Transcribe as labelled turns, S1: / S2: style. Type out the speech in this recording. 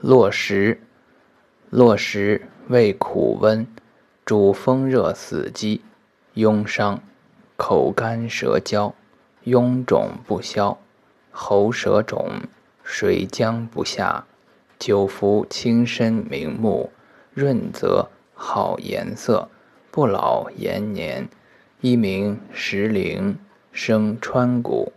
S1: 落石，落石味苦温，主风热死肌，痈伤，口干舌焦，痈肿不消，喉舌肿，水浆不下，久服轻身明目，润泽好颜色，不老延年，一名石灵，生川谷。